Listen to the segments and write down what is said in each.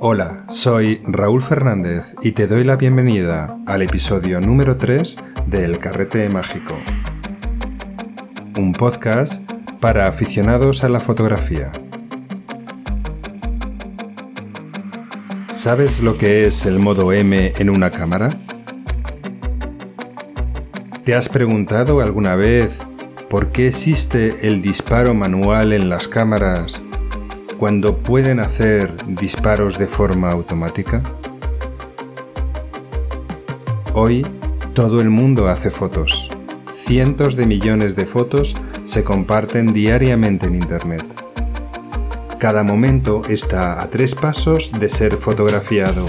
Hola, soy Raúl Fernández y te doy la bienvenida al episodio número 3 de El Carrete Mágico. Un podcast para aficionados a la fotografía. ¿Sabes lo que es el modo M en una cámara? ¿Te has preguntado alguna vez por qué existe el disparo manual en las cámaras cuando pueden hacer disparos de forma automática? Hoy todo el mundo hace fotos. Cientos de millones de fotos se comparten diariamente en Internet. Cada momento está a tres pasos de ser fotografiado.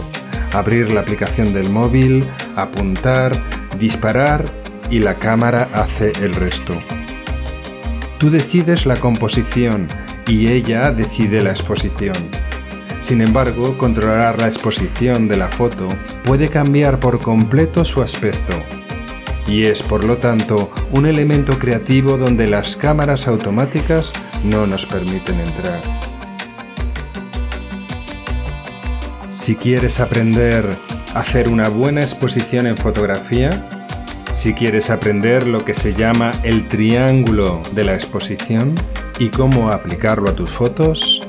Abrir la aplicación del móvil, apuntar, disparar y la cámara hace el resto. Tú decides la composición, y ella decide la exposición. Sin embargo, controlar la exposición de la foto puede cambiar por completo su aspecto y es por lo tanto un elemento creativo donde las cámaras automáticas no nos permiten entrar. Si quieres aprender a hacer una buena exposición en fotografía, si quieres aprender lo que se llama el triángulo de la exposición, y cómo aplicarlo a tus fotos,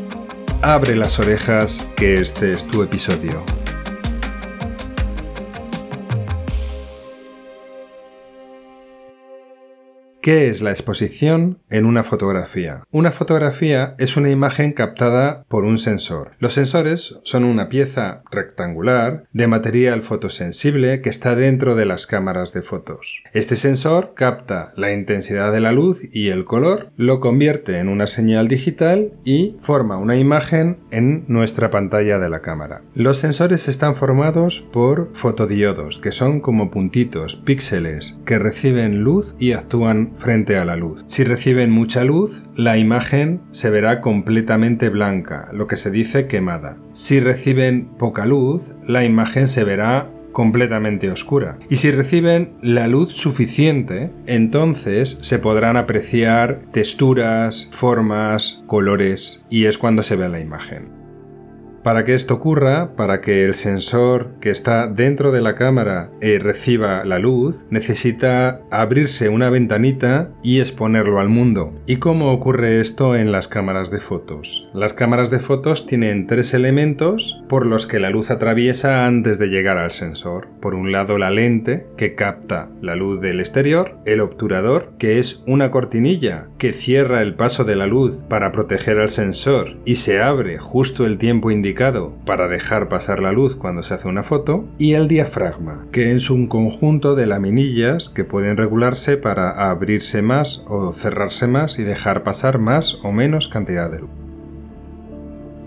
abre las orejas que este es tu episodio. ¿Qué es la exposición en una fotografía? Una fotografía es una imagen captada por un sensor. Los sensores son una pieza rectangular de material fotosensible que está dentro de las cámaras de fotos. Este sensor capta la intensidad de la luz y el color, lo convierte en una señal digital y forma una imagen en nuestra pantalla de la cámara. Los sensores están formados por fotodiodos, que son como puntitos, píxeles, que reciben luz y actúan frente a la luz. Si reciben mucha luz, la imagen se verá completamente blanca, lo que se dice quemada. Si reciben poca luz, la imagen se verá completamente oscura. Y si reciben la luz suficiente, entonces se podrán apreciar texturas, formas, colores, y es cuando se ve la imagen. Para que esto ocurra, para que el sensor que está dentro de la cámara eh, reciba la luz, necesita abrirse una ventanita y exponerlo al mundo. ¿Y cómo ocurre esto en las cámaras de fotos? Las cámaras de fotos tienen tres elementos por los que la luz atraviesa antes de llegar al sensor. Por un lado la lente, que capta la luz del exterior, el obturador, que es una cortinilla que cierra el paso de la luz para proteger al sensor y se abre justo el tiempo indicado para dejar pasar la luz cuando se hace una foto, y el diafragma, que es un conjunto de laminillas que pueden regularse para abrirse más o cerrarse más y dejar pasar más o menos cantidad de luz.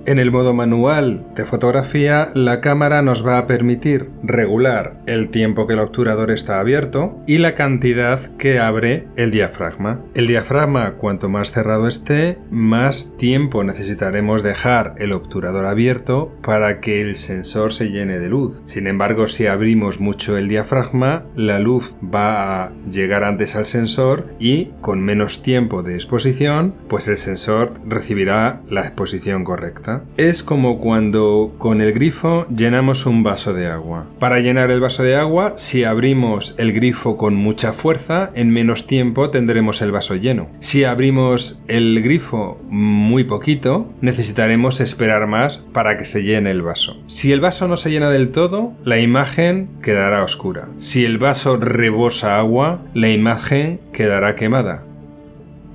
En el modo manual de fotografía, la cámara nos va a permitir regular el tiempo que el obturador está abierto y la cantidad que abre el diafragma. El diafragma, cuanto más cerrado esté, más tiempo necesitaremos dejar el obturador abierto para que el sensor se llene de luz. Sin embargo, si abrimos mucho el diafragma, la luz va a llegar antes al sensor y con menos tiempo de exposición, pues el sensor recibirá la exposición correcta. Es como cuando con el grifo llenamos un vaso de agua. Para llenar el vaso de agua, si abrimos el grifo con mucha fuerza, en menos tiempo tendremos el vaso lleno. Si abrimos el grifo muy poquito, necesitaremos esperar más para que se llene el vaso. Si el vaso no se llena del todo, la imagen quedará oscura. Si el vaso rebosa agua, la imagen quedará quemada.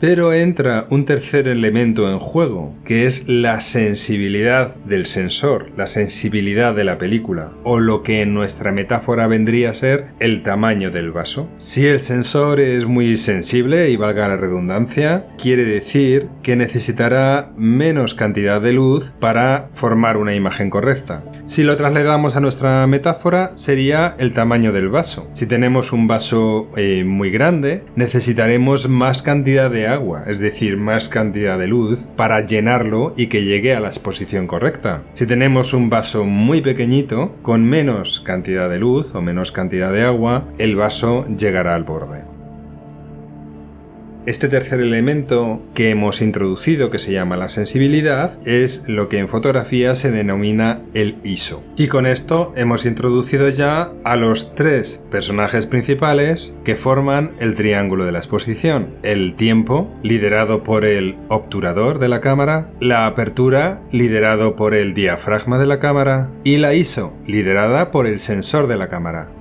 Pero entra un tercer elemento en juego, que es la sensibilidad del sensor, la sensibilidad de la película, o lo que en nuestra metáfora vendría a ser el tamaño del vaso. Si el sensor es muy sensible, y valga la redundancia, quiere decir que necesitará menos cantidad de luz para formar una imagen correcta. Si lo trasladamos a nuestra metáfora, sería el tamaño del vaso. Si tenemos un vaso eh, muy grande, necesitaremos más cantidad de agua, es decir, más cantidad de luz, para llenarlo y que llegue a la exposición correcta. Si tenemos un vaso muy pequeñito, con menos cantidad de luz o menos cantidad de agua, el vaso llegará al borde. Este tercer elemento que hemos introducido, que se llama la sensibilidad, es lo que en fotografía se denomina el ISO. Y con esto hemos introducido ya a los tres personajes principales que forman el triángulo de la exposición. El tiempo, liderado por el obturador de la cámara, la apertura, liderado por el diafragma de la cámara, y la ISO, liderada por el sensor de la cámara.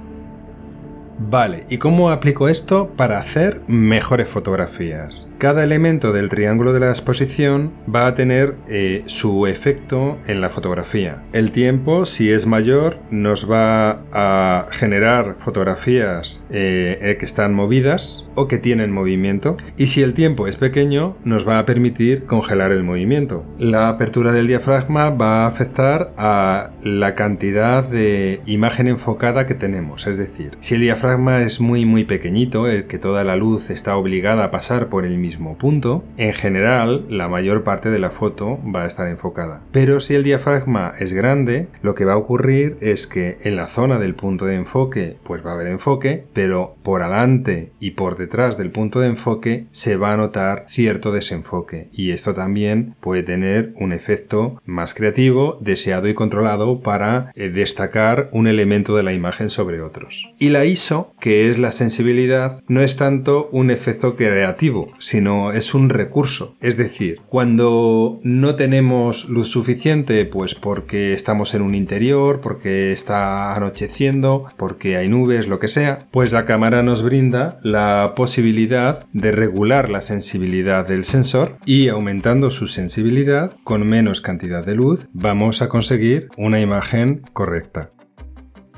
Vale, ¿y cómo aplico esto para hacer mejores fotografías? Cada elemento del triángulo de la exposición va a tener eh, su efecto en la fotografía. El tiempo, si es mayor, nos va a generar fotografías eh, que están movidas o que tienen movimiento. Y si el tiempo es pequeño, nos va a permitir congelar el movimiento. La apertura del diafragma va a afectar a la cantidad de imagen enfocada que tenemos. Es decir, si el diafragma es muy muy pequeñito, el que toda la luz está obligada a pasar por el mismo punto, en general la mayor parte de la foto va a estar enfocada. Pero si el diafragma es grande, lo que va a ocurrir es que en la zona del punto de enfoque pues va a haber enfoque, pero por adelante y por detrás del punto de enfoque se va a notar cierto desenfoque y esto también puede tener un efecto más creativo, deseado y controlado para eh, destacar un elemento de la imagen sobre otros. Y la ISO que es la sensibilidad, no es tanto un efecto creativo, sino es un recurso. Es decir, cuando no tenemos luz suficiente, pues porque estamos en un interior, porque está anocheciendo, porque hay nubes, lo que sea, pues la cámara nos brinda la posibilidad de regular la sensibilidad del sensor y aumentando su sensibilidad con menos cantidad de luz vamos a conseguir una imagen correcta.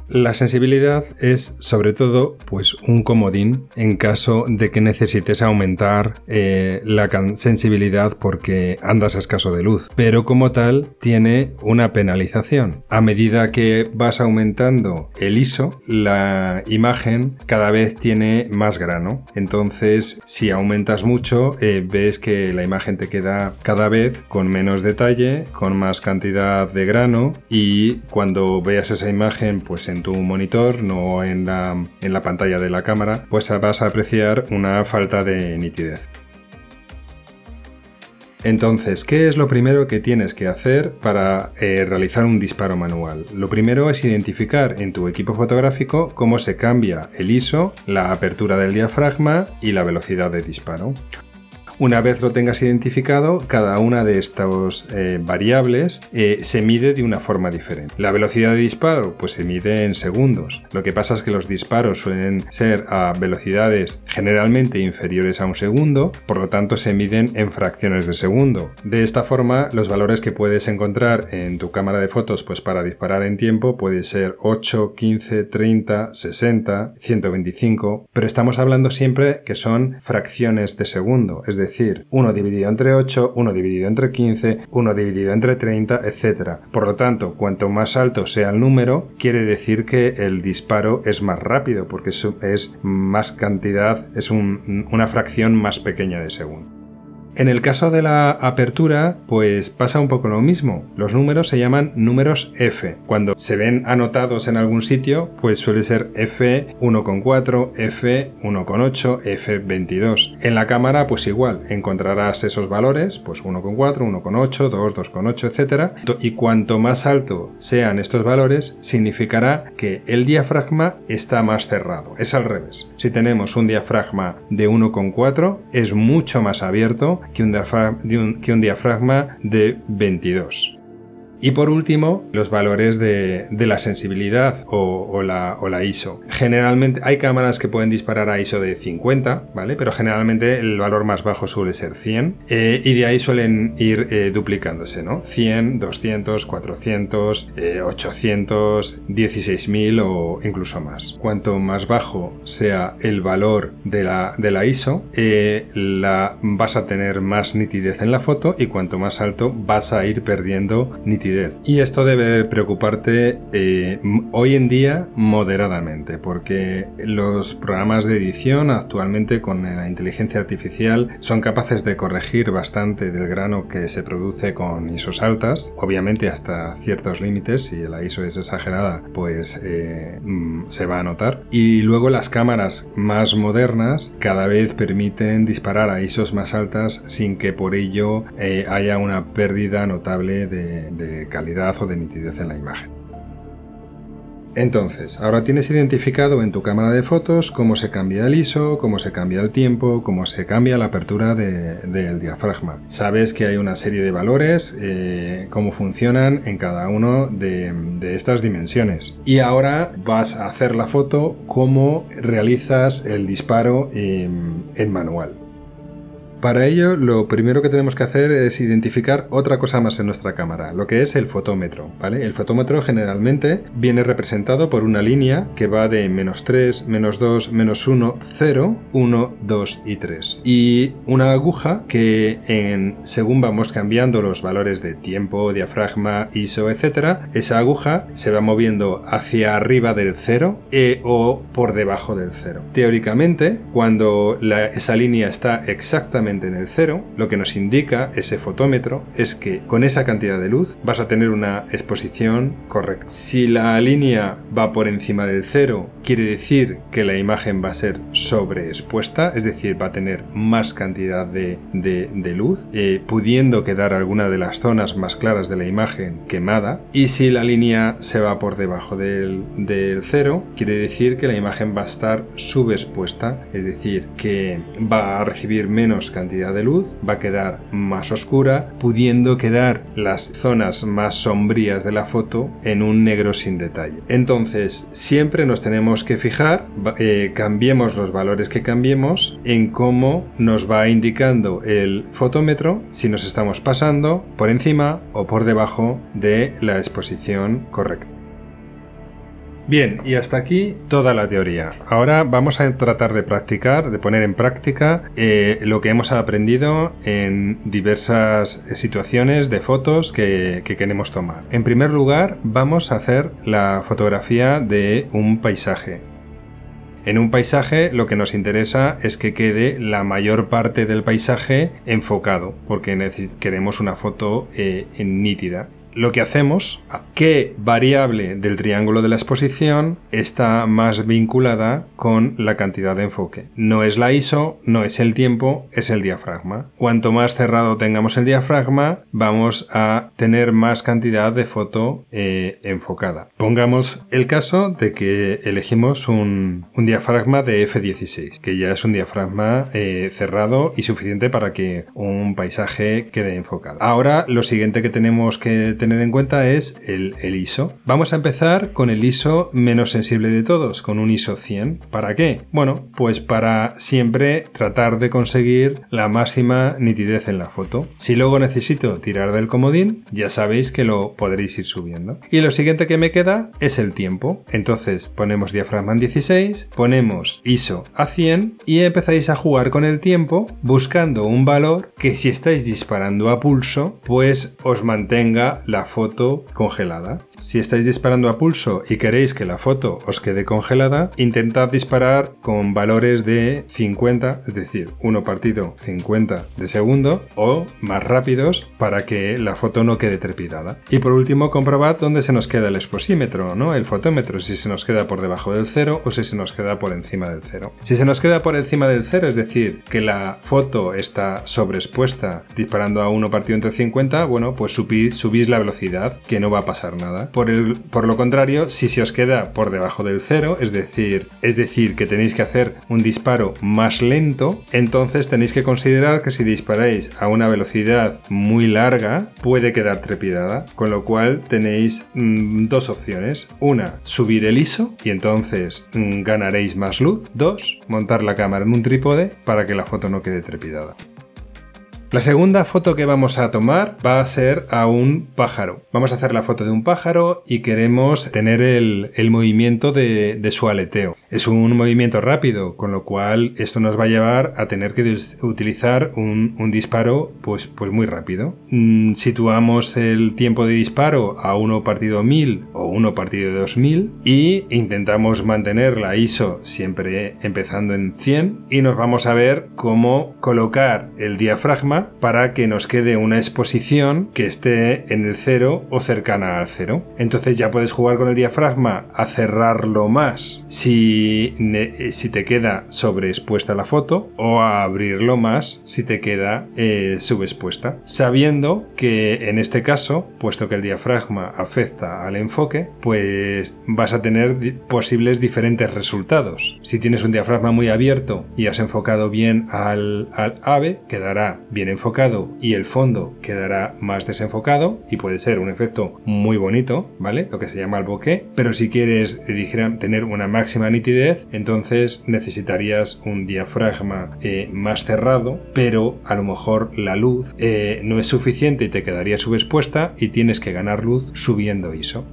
La sensibilidad es sobre todo pues un comodín en caso de que necesites aumentar eh, la sensibilidad porque andas a escaso de luz, pero como tal tiene una penalización. A medida que vas aumentando el ISO, la imagen cada vez tiene más grano. Entonces, si aumentas mucho, eh, ves que la imagen te queda cada vez con menos detalle, con más cantidad de grano y cuando veas esa imagen pues en tu monitor, no en la, en la pantalla de la cámara, pues vas a apreciar una falta de nitidez. Entonces, ¿qué es lo primero que tienes que hacer para eh, realizar un disparo manual? Lo primero es identificar en tu equipo fotográfico cómo se cambia el ISO, la apertura del diafragma y la velocidad de disparo. Una vez lo tengas identificado, cada una de estas eh, variables eh, se mide de una forma diferente. La velocidad de disparo pues se mide en segundos. Lo que pasa es que los disparos suelen ser a velocidades generalmente inferiores a un segundo, por lo tanto se miden en fracciones de segundo. De esta forma, los valores que puedes encontrar en tu cámara de fotos pues para disparar en tiempo puede ser 8, 15, 30, 60, 125, pero estamos hablando siempre que son fracciones de segundo, es decir, decir 1 dividido entre 8, 1 dividido entre 15, 1 dividido entre 30, etc. Por lo tanto, cuanto más alto sea el número, quiere decir que el disparo es más rápido, porque es, más cantidad, es una fracción más pequeña de segundo. En el caso de la apertura, pues pasa un poco lo mismo. Los números se llaman números F. Cuando se ven anotados en algún sitio, pues suele ser F1,4, F1,8, F22. En la cámara, pues igual, encontrarás esos valores, pues 1,4, 1,8, 2, 2,8, etc. Y cuanto más alto sean estos valores, significará que el diafragma está más cerrado. Es al revés. Si tenemos un diafragma de 1,4, es mucho más abierto que un, diafragma de 22. Y por último, los valores de, la sensibilidad o, la, ISO. Generalmente hay cámaras que pueden disparar a ISO de 50, ¿vale? Pero generalmente el valor más bajo suele ser 100 eh, y de ahí suelen ir eh, duplicándose, ¿no? 100, 200, 400, 800, 16.000 o incluso más. Cuanto más bajo sea el valor de la, de la ISO, eh, la, vas a tener más nitidez en la foto y cuanto más alto vas a ir perdiendo nitidez nitidez. Y esto debe preocuparte eh, hoy en día moderadamente, porque los programas de edición actualmente con la inteligencia artificial son capaces de corregir bastante del grano que se produce con ISOs altas, obviamente hasta ciertos límites, si la ISO es exagerada, pues eh, se va a notar. Y luego las cámaras más modernas cada vez permiten disparar a ISOs más altas sin que por ello eh, haya una pérdida notable de calidad o de nitidez en la imagen. Entonces, ahora tienes identificado en tu cámara de fotos cómo se cambia el ISO, cómo se cambia el tiempo, cómo se cambia la apertura del diafragma. Sabes que hay una serie de valores, eh, cómo funcionan en cada uno de, estas dimensiones. Y ahora vas a hacer la foto, cómo realizas el disparo en manual. Para ello, lo primero que tenemos que hacer es identificar otra cosa más en nuestra cámara, lo que es el fotómetro. El fotómetro generalmente viene representado por una línea que va de menos 3, menos 2, menos 1, 0, 1, 2 y 3. Y una aguja que según vamos cambiando los valores de tiempo, diafragma, ISO, etc., esa aguja se va moviendo hacia arriba del 0 e, o por debajo del 0. Teóricamente, cuando esa línea está exactamente en el cero, lo que nos indica ese fotómetro es que con esa cantidad de luz vas a tener una exposición correcta. Si la línea va por encima del cero, quiere decir que la imagen va a ser sobreexpuesta, es decir, va a tener más cantidad de, luz, eh, pudiendo quedar alguna de las zonas más claras de la imagen quemada. Y si la línea se va por debajo del, del cero, quiere decir que la imagen va a estar subexpuesta, es decir, que va a recibir menos cantidad cantidad de luz, va a quedar más oscura, pudiendo quedar las zonas más sombrías de la foto en un negro sin detalle. Entonces, siempre nos tenemos que fijar, eh, cambiemos los valores que cambiemos, en cómo nos va indicando el fotómetro si nos estamos pasando por encima o por debajo de la exposición correcta. Bien, y hasta aquí toda la teoría. Ahora vamos a tratar de practicar, de poner en práctica eh, lo que hemos aprendido en diversas situaciones de fotos que, que queremos tomar. En primer lugar, vamos a hacer la fotografía de un paisaje. En un paisaje lo que nos interesa es que quede la mayor parte del paisaje enfocado, porque queremos una foto eh, nítida lo que hacemos, qué variable del triángulo de la exposición está más vinculada con la cantidad de enfoque. No es la ISO, no es el tiempo, es el diafragma. Cuanto más cerrado tengamos el diafragma, vamos a tener más cantidad de foto eh, enfocada. Pongamos el caso de que elegimos un, diafragma de F16, que ya es un diafragma eh, cerrado y suficiente para que un paisaje quede enfocado. Ahora lo siguiente que tenemos que tener en cuenta es el, ISO. Vamos a empezar con el ISO menos sensible de todos, con un ISO 100. ¿Para qué? Bueno, pues para siempre tratar de conseguir la máxima nitidez en la foto. Si luego necesito tirar del comodín, ya sabéis que lo podréis ir subiendo. Y lo siguiente que me queda es el tiempo. Entonces ponemos diafragma en 16, ponemos ISO a 100 y empezáis a jugar con el tiempo buscando un valor que si estáis disparando a pulso, pues os mantenga la foto congelada. Si estáis disparando a pulso y queréis que la foto os quede congelada, intentad disparar con valores de 50, es decir, 1 partido 50 de segundo o más rápidos para que la foto no quede trepidada. Y por último, comprobad dónde se nos queda el exposímetro, ¿no? El fotómetro, si se nos queda por debajo del cero o si se nos queda por encima del cero. Si se nos queda por encima del cero, es decir, que la foto está sobreexpuesta disparando a 1 partido entre 50, bueno, pues subís la velocidad que no va a pasar nada. Por, el, por lo contrario, si se os queda por debajo del cero, es decir, es decir, que tenéis que hacer un disparo más lento, entonces tenéis que considerar que si disparáis a una velocidad muy larga, puede quedar trepidada. Con lo cual tenéis mm, dos opciones. Una, subir el ISO y entonces mm, ganaréis más luz. Dos, montar la cámara en un trípode para que la foto no quede trepidada. La segunda foto que vamos a tomar va a ser a un pájaro. Vamos a hacer la foto de un pájaro y queremos tener el, movimiento de, su aleteo. Es un movimiento rápido, con lo cual esto nos va a llevar a tener que utilizar un, disparo pues, pues muy rápido. Mm, situamos el tiempo de disparo a 1 partido 1000 o 1 partido 2000 y intentamos mantener la ISO siempre empezando en 100 y nos vamos a ver cómo colocar el diafragma para que nos quede una exposición que esté en el 0 o cercana al 0. Entonces ya puedes jugar con el diafragma a cerrarlo más si, si te queda sobreexpuesta la foto o a abrirlo más si te queda eh, subexpuesta. Sabiendo que en este caso, puesto que el diafragma afecta al enfoque, pues vas a tener posibles diferentes resultados. Si tienes un diafragma muy abierto y has enfocado bien al ave, quedará bien enfocado y el fondo quedará más desenfocado y puede ser un efecto muy bonito, ¿vale? Lo que se llama el bokeh, pero si quieres eh, tener una máxima nitidez, entonces necesitarías un diafragma eh, más cerrado, pero a lo mejor la luz eh, no es suficiente y te quedaría subexpuesta y tienes que ganar luz subiendo ISO.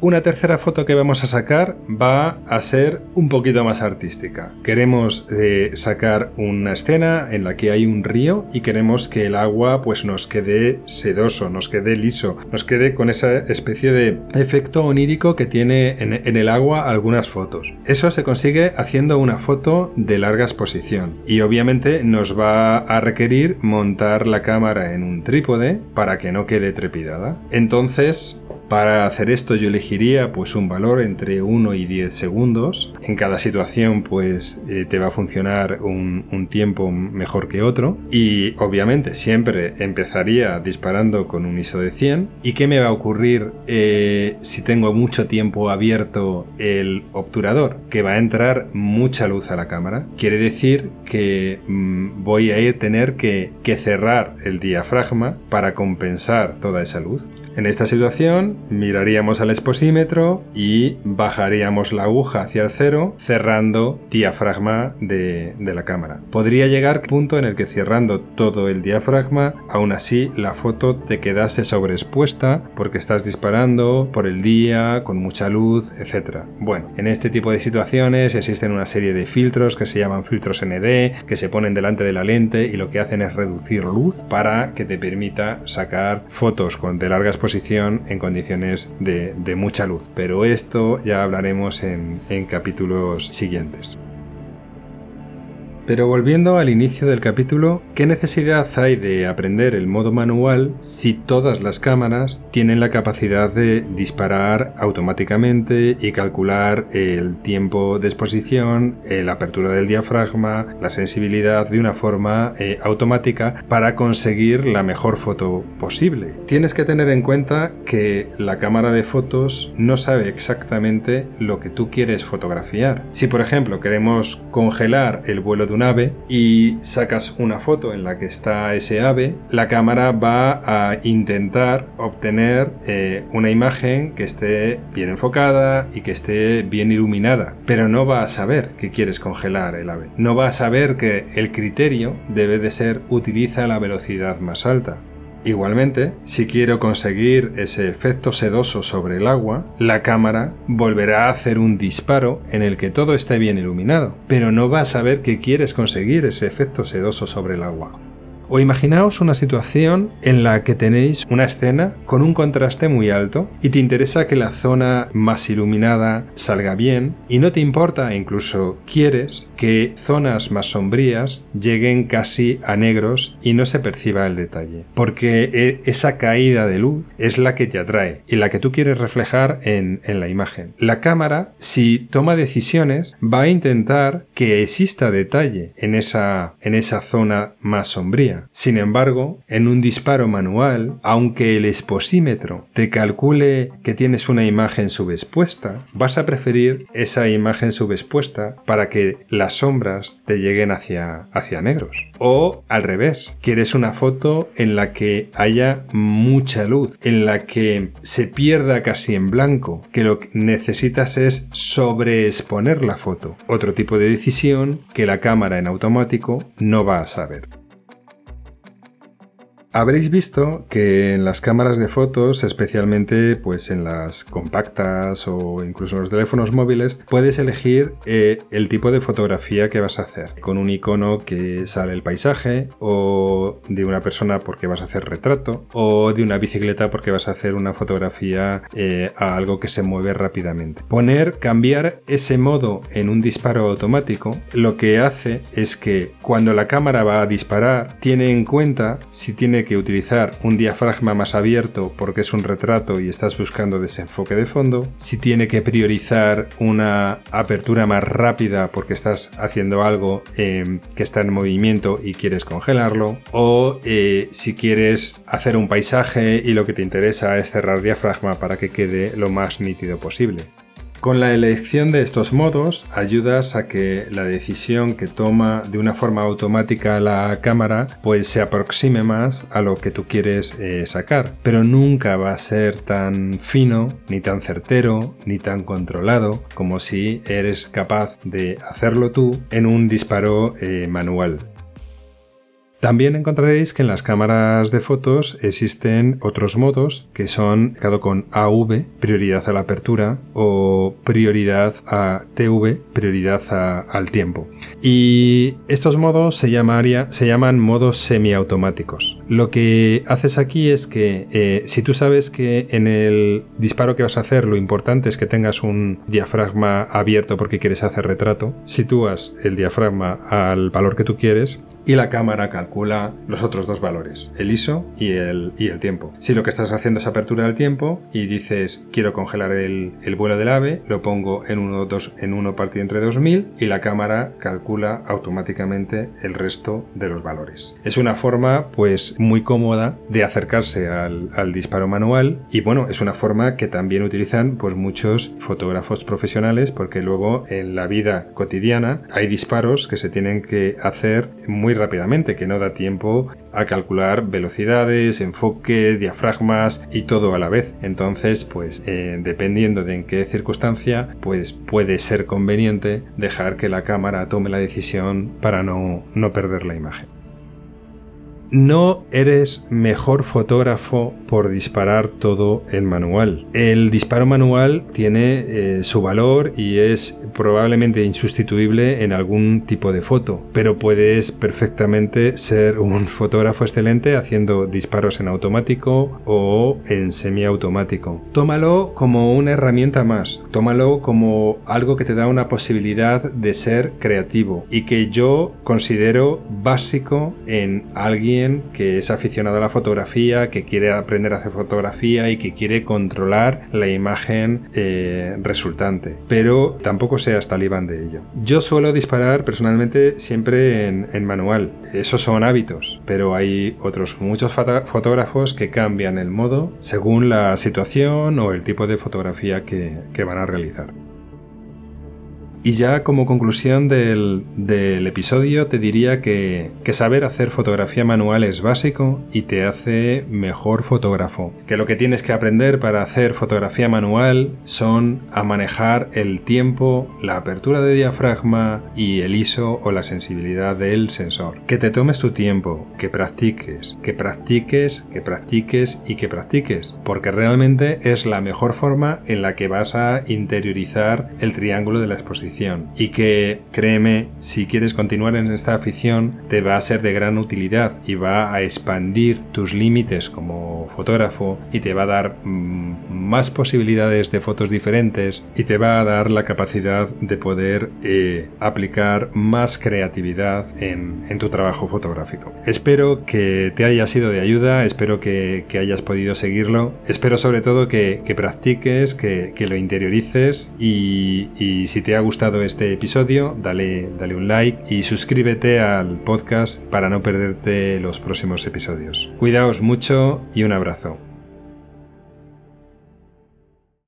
Una tercera foto que vamos a sacar va a ser un poquito más artística. Queremos eh, sacar una escena en la que hay un río y queremos que el agua pues nos quede sedoso, nos quede liso, nos quede con esa especie de efecto onírico que tiene en, en el agua algunas fotos. Eso se consigue haciendo una foto de larga exposición y obviamente nos va a requerir montar la cámara en un trípode para que no quede trepidada. Entonces para hacer esto yo elegiría pues un valor entre 1 y 10 segundos. En cada situación pues eh, te va a funcionar un, tiempo mejor que otro. Y obviamente siempre empezaría disparando con un ISO de 100. ¿Y qué me va a ocurrir eh, si tengo mucho tiempo abierto el obturador? Que va a entrar mucha luz a la cámara. Quiere decir que mm, voy a tener que cerrar el diafragma para compensar toda esa luz. En esta situación miraríamos al exposímetro y bajaríamos la aguja hacia el cero cerrando diafragma de, la cámara. Podría llegar punto en el que cerrando todo el diafragma aún así la foto te quedase sobreexpuesta porque estás disparando por el día con mucha luz, etc. Bueno, en este tipo de situaciones existen una serie de filtros que se llaman filtros ND que se ponen delante de la lente y lo que hacen es reducir luz para que te permita sacar fotos con de larga en condiciones de, mucha luz. Pero esto ya hablaremos en capítulos siguientes. Pero volviendo al inicio del capítulo, ¿qué necesidad hay de aprender el modo manual si todas las cámaras tienen la capacidad de disparar automáticamente y calcular el tiempo de exposición, eh, la apertura del diafragma, la sensibilidad de una forma eh, automática para conseguir la mejor foto posible? Tienes que tener en cuenta que la cámara de fotos no sabe exactamente lo que tú quieres fotografiar. Si por ejemplo queremos congelar el vuelo de un ave y sacas una foto en la que está ese ave, la cámara va a intentar obtener eh, una imagen que esté bien enfocada y que esté bien iluminada, pero no va a saber que quieres congelar el ave. No va a saber que el criterio debe de ser utiliza la velocidad más alta. Igualmente, si quiero conseguir ese efecto sedoso sobre el agua, la cámara volverá a hacer un disparo en el que todo esté bien iluminado, pero no va a saber que quieres conseguir ese efecto sedoso sobre el agua. O imaginaos una situación en la que tenéis una escena con un contraste muy alto y te interesa que la zona más iluminada salga bien y no te importa, incluso quieres, que zonas más sombrías lleguen casi a negros y no se perciba el detalle. Porque e, esa caída de luz es la que te atrae y la que tú quieres reflejar en, la imagen. La cámara, si toma decisiones, va a intentar que exista detalle en esa zona más sombría Sin embargo, en un disparo manual, aunque el exposímetro te calcule que tienes una imagen subexpuesta, vas a preferir esa imagen subexpuesta para que las sombras te lleguen hacia, hacia negros. O al revés, quieres una foto en la que haya mucha luz, en la que se pierda casi en blanco, que lo que necesitas es sobreexponer la foto. Otro tipo de decisión que la cámara en automático no va a saber. Habréis visto que en las cámaras de fotos, especialmente pues en las compactas o incluso en los teléfonos móviles, puedes elegir eh, el tipo de fotografía que vas a hacer. Con un icono que sale el paisaje, o de una persona porque vas a hacer retrato, o de una bicicleta porque vas a hacer una fotografía eh, a algo que se mueve rápidamente. Poner, cambiar ese modo en un disparo automático, lo que hace es que cuando la cámara va a disparar, tiene en cuenta si tiene que utilizar un diafragma más abierto porque es un retrato y estás buscando desenfoque de fondo, si tiene que priorizar una apertura más rápida porque estás haciendo algo em, que está en movimiento y quieres congelarlo, o eh, si quieres hacer un paisaje y lo que te interesa es cerrar diafragma para que quede lo más nítido posible. Con la elección de estos modos ayudas a que la decisión que toma de una forma automática la cámara pues se aproxime más a lo que tú quieres eh, sacar, pero nunca va a ser tan fino, ni tan certero, ni tan controlado como si eres capaz de hacerlo tú en un disparo eh, manual. También encontraréis que en las cámaras de fotos existen otros modos que son con AV, prioridad a la apertura, o prioridad a TV, prioridad al tiempo. Y estos modos se, se llaman modos semiautomáticos. Lo que haces aquí es que eh, si tú sabes que en el disparo que vas a hacer lo importante es que tengas un diafragma abierto porque quieres hacer retrato, sitúas el diafragma al valor que tú quieres y la cámara los otros dos valores, el ISO y el, y el tiempo. Si lo que estás haciendo es apertura del tiempo y dices quiero congelar el, vuelo del ave, lo pongo en 1 2, en uno partido entre 2000 y la cámara calcula automáticamente el resto de los valores. Es una forma pues muy cómoda de acercarse al, al disparo manual y bueno, es una forma que también utilizan pues muchos fotógrafos profesionales porque luego en la vida cotidiana hay disparos que se tienen que hacer muy rápidamente, que no da tiempo a calcular velocidades, enfoque, diafragmas y todo a la vez. Entonces, pues eh, dependiendo de en qué circunstancia, pues puede ser conveniente dejar que la cámara tome la decisión para no, no perder la imagen. No eres mejor fotógrafo por disparar todo en manual. El disparo manual tiene eh, su valor y es probablemente insustituible en algún tipo de foto, pero puedes perfectamente ser un fotógrafo excelente haciendo disparos en automático o en semiautomático. Tómalo como una herramienta más, tómalo como algo que te da una posibilidad de ser creativo y que yo considero básico en alguien que es aficionado a la fotografía, que quiere aprender a hacer fotografía y que quiere controlar la imagen eh, resultante. Pero tampoco seas talibán de ello. Yo suelo disparar personalmente siempre en, manual. Esos son hábitos, pero hay otros muchos fotógrafos que cambian el modo según la situación o el tipo de fotografía que van a realizar. Y ya como conclusión del, episodio te diría que, saber hacer fotografía manual es básico y te hace mejor fotógrafo. Que lo que tienes que aprender para hacer fotografía manual son a manejar el tiempo, la apertura de diafragma y el ISO o la sensibilidad del sensor. Que te tomes tu tiempo, que practiques, que practiques, que practiques y que practiques. Porque realmente es la mejor forma en la que vas a interiorizar el triángulo de la exposición y que, créeme, si quieres continuar en esta afición, te va a ser de gran utilidad y va a expandir tus límites como fotógrafo y te va a dar mm, más posibilidades de fotos diferentes y te va a dar la capacidad de poder eh, aplicar más creatividad en, tu trabajo fotográfico. Espero que te haya sido de ayuda, espero que, hayas podido seguirlo, espero sobre todo que, practiques, que, lo interiorices y, y si te ha gustado gustado este episodio, dale, dale un like y suscríbete al podcast para no perderte los próximos episodios. Cuidaos mucho y un abrazo.